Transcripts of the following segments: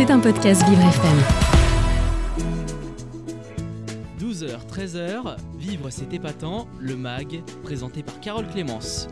C'est un podcast Vivre FM. 12h, 13h, Vivre c'est épatant, le MAG, présenté par Carole Clémence.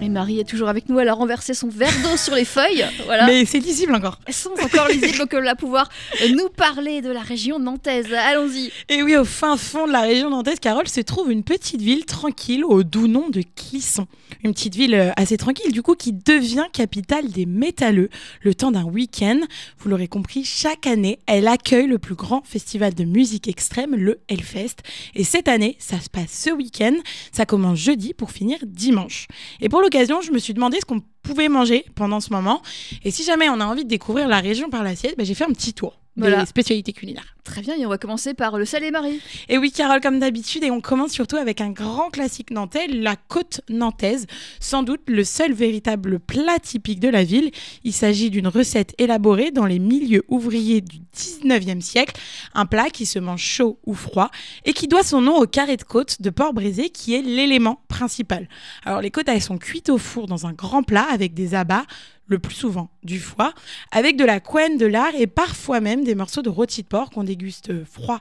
Et Marie est toujours avec nous, elle a renversé son verre d'eau sur les feuilles. Voilà. Mais c'est lisible encore. Elles sont encore lisibles, donc elle va pouvoir nous parler de la région nantaise. Allons-y. Et oui, au fin fond de la région nantaise, Carole, se trouve une petite ville tranquille au doux nom de Clisson. Une petite ville euh, assez tranquille, du coup, qui devient capitale des métalleux le temps d'un week-end. Vous l'aurez compris, chaque année, elle accueille le plus grand festival de musique extrême, le Hellfest. Et cette année, ça se passe ce week-end. Ça commence jeudi pour finir dimanche. Et pour l'occasion, je me suis demandé ce qu'on pouvait manger pendant ce moment. Et si jamais on a envie de découvrir la région par l'assiette, bah, j'ai fait un petit tour Voilà. des spécialités culinaires. Très bien, et on va commencer par le salé Marie. Et oui, Carole, comme d'habitude, et on commence surtout avec un grand classique nantais, la côte nantaise, sans doute le seul véritable plat typique de la ville. Il s'agit d'une recette élaborée dans les milieux ouvriers du 19e siècle, un plat qui se mange chaud ou froid et qui doit son nom au carré de côte de porc brisé qui est l'élément principal. Alors les côtes, elles sont cuites au four dans un grand plat avec des abats, le plus souvent du foie, avec de la couenne, de lard et parfois même des morceaux de rôti de porc qu'on déguste froid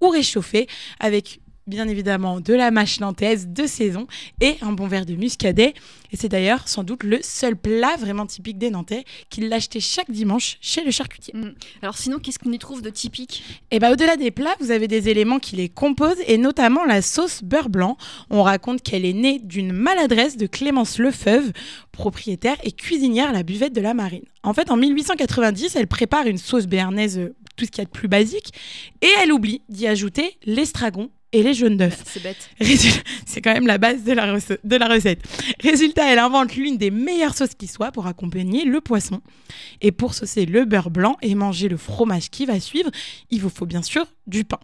ou réchauffé avec bien évidemment de la mâche nantaise de saison et un bon verre de muscadet. Et c'est d'ailleurs sans doute le seul plat vraiment typique des Nantais qu'il l'achetait chaque dimanche chez le charcutier. Mm. Alors sinon, qu'est-ce qu'on y trouve de typique? Et bah au-delà des plats, vous avez des éléments qui les composent et notamment la sauce beurre blanc. On raconte qu'elle est née d'une maladresse de Clémence Lefeuve, propriétaire et cuisinière à la buvette de la Marine. En fait, en 1890, elle prépare une sauce béarnaise, euh, tout ce qu'il y a de plus basique, et elle oublie d'y ajouter l'estragon et les jaunes d'œufs. C'est bête. Résul- C'est quand même la base de la, rece- de la recette. Résultat, elle invente l'une des meilleures sauces qui soit pour accompagner le poisson. Et pour saucer le beurre blanc et manger le fromage qui va suivre, il vous faut bien sûr du pain.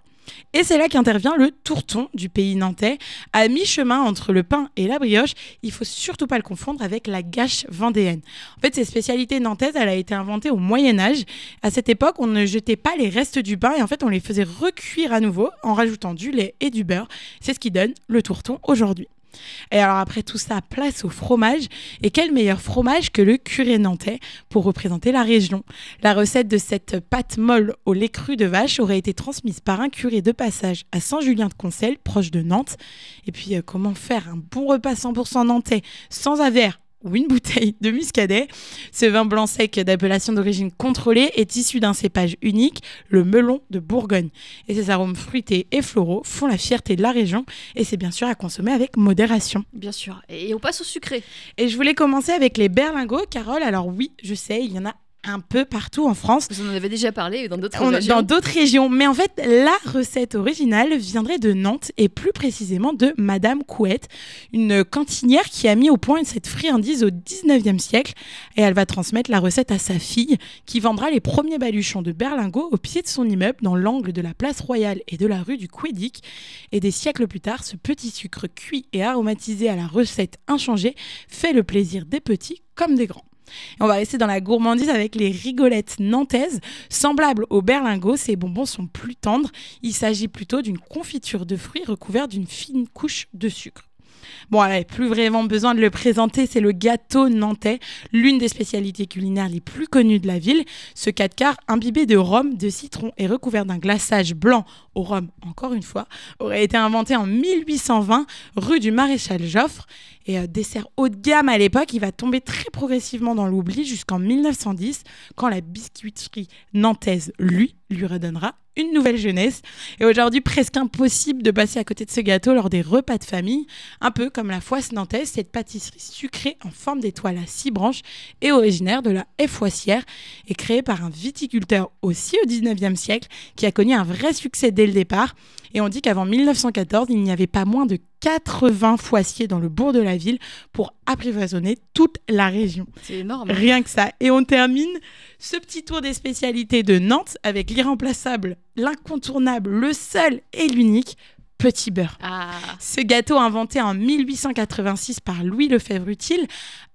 Et c'est là qu'intervient le tourton du pays nantais. À mi-chemin entre le pain et la brioche, il faut surtout pas le confondre avec la gâche vendéenne. En fait, cette spécialité nantaise, elle a été inventée au Moyen Âge. À cette époque, on ne jetait pas les restes du pain et en fait, on les faisait recuire à nouveau en rajoutant du lait et du beurre. C'est ce qui donne le tourton aujourd'hui. Et alors après tout ça, place au fromage. Et quel meilleur fromage que le curé nantais pour représenter la région La recette de cette pâte molle au lait cru de vache aurait été transmise par un curé de passage à Saint-Julien-de-Concelles, proche de Nantes. Et puis euh, comment faire un bon repas 100% nantais sans verre ou une bouteille de muscadet. Ce vin blanc sec d'appellation d'origine contrôlée est issu d'un cépage unique, le melon de Bourgogne. Et ses arômes fruités et floraux font la fierté de la région et c'est bien sûr à consommer avec modération. Bien sûr. Et on passe au sucré. Et je voulais commencer avec les berlingots, Carole. Alors oui, je sais, il y en a un peu partout en France. Vous en avez déjà parlé dans d'autres On- régions. dans d'autres régions. Mais en fait, la recette originale viendrait de Nantes et plus précisément de Madame Couette, une cantinière qui a mis au point cette friandise au 19e siècle. Et elle va transmettre la recette à sa fille qui vendra les premiers baluchons de berlingot au pied de son immeuble dans l'angle de la place Royale et de la rue du Quédic. Et des siècles plus tard, ce petit sucre cuit et aromatisé à la recette inchangée fait le plaisir des petits comme des grands. On va rester dans la gourmandise avec les rigolettes nantaises. Semblables aux berlingots, ces bonbons sont plus tendres. Il s'agit plutôt d'une confiture de fruits recouverte d'une fine couche de sucre. Bon, allez, plus vraiment besoin de le présenter, c'est le gâteau nantais, l'une des spécialités culinaires les plus connues de la ville. Ce 4 quarts imbibé de rhum, de citron et recouvert d'un glaçage blanc au rhum, encore une fois, aurait été inventé en 1820 rue du Maréchal Joffre. Et euh, dessert haut de gamme à l'époque, il va tomber très progressivement dans l'oubli jusqu'en 1910, quand la biscuiterie nantaise, lui, lui redonnera une nouvelle jeunesse. Et aujourd'hui, presque impossible de passer à côté de ce gâteau lors des repas de famille, un peu comme la foisse nantaise, cette pâtisserie sucrée en forme d'étoile à six branches et originaire de la Foissière et créée par un viticulteur aussi au 19e siècle qui a connu un vrai succès dès le départ. Et on dit qu'avant 1914, il n'y avait pas moins de 80 foissiers dans le bourg de la ville pour apprivoisonner toute la région. C'est énorme. Rien que ça. Et on termine ce petit tour des spécialités de Nantes avec l'irremplaçable, l'incontournable, le seul et l'unique petit beurre. Ah, Ce gâteau inventé en 1886 par Louis Lefebvre-Utile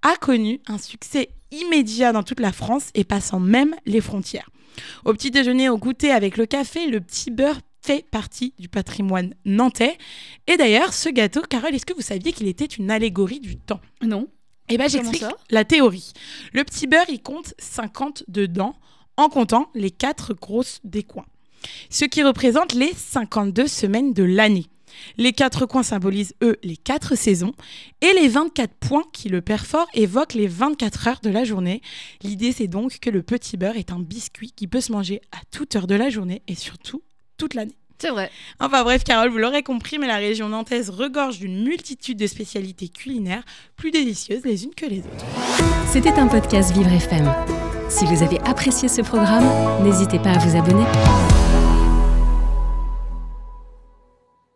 a connu un succès immédiat dans toute la France et passant même les frontières. Au petit déjeuner, au goûter avec le café, le petit beurre fait partie du patrimoine nantais. Et d'ailleurs, ce gâteau, Carole, est-ce que vous saviez qu'il était une allégorie du temps? Non. Eh ben, Comment j'explique la théorie. Le petit beurre, il compte 50 dedans en comptant les quatre grosses des coins. Ce qui représente les 52 semaines de l'année. Les quatre coins symbolisent, eux, les quatre saisons. Et les 24 points qui le perfort évoquent les 24 heures de la journée. L'idée, c'est donc que le petit beurre est un biscuit qui peut se manger à toute heure de la journée et surtout toute l'année. C'est vrai. Enfin bref, Carole, vous l'aurez compris, mais la région nantaise regorge d'une multitude de spécialités culinaires plus délicieuses les unes que les autres. C'était un podcast Vivre FM. Si vous avez apprécié ce programme, n'hésitez pas à vous abonner.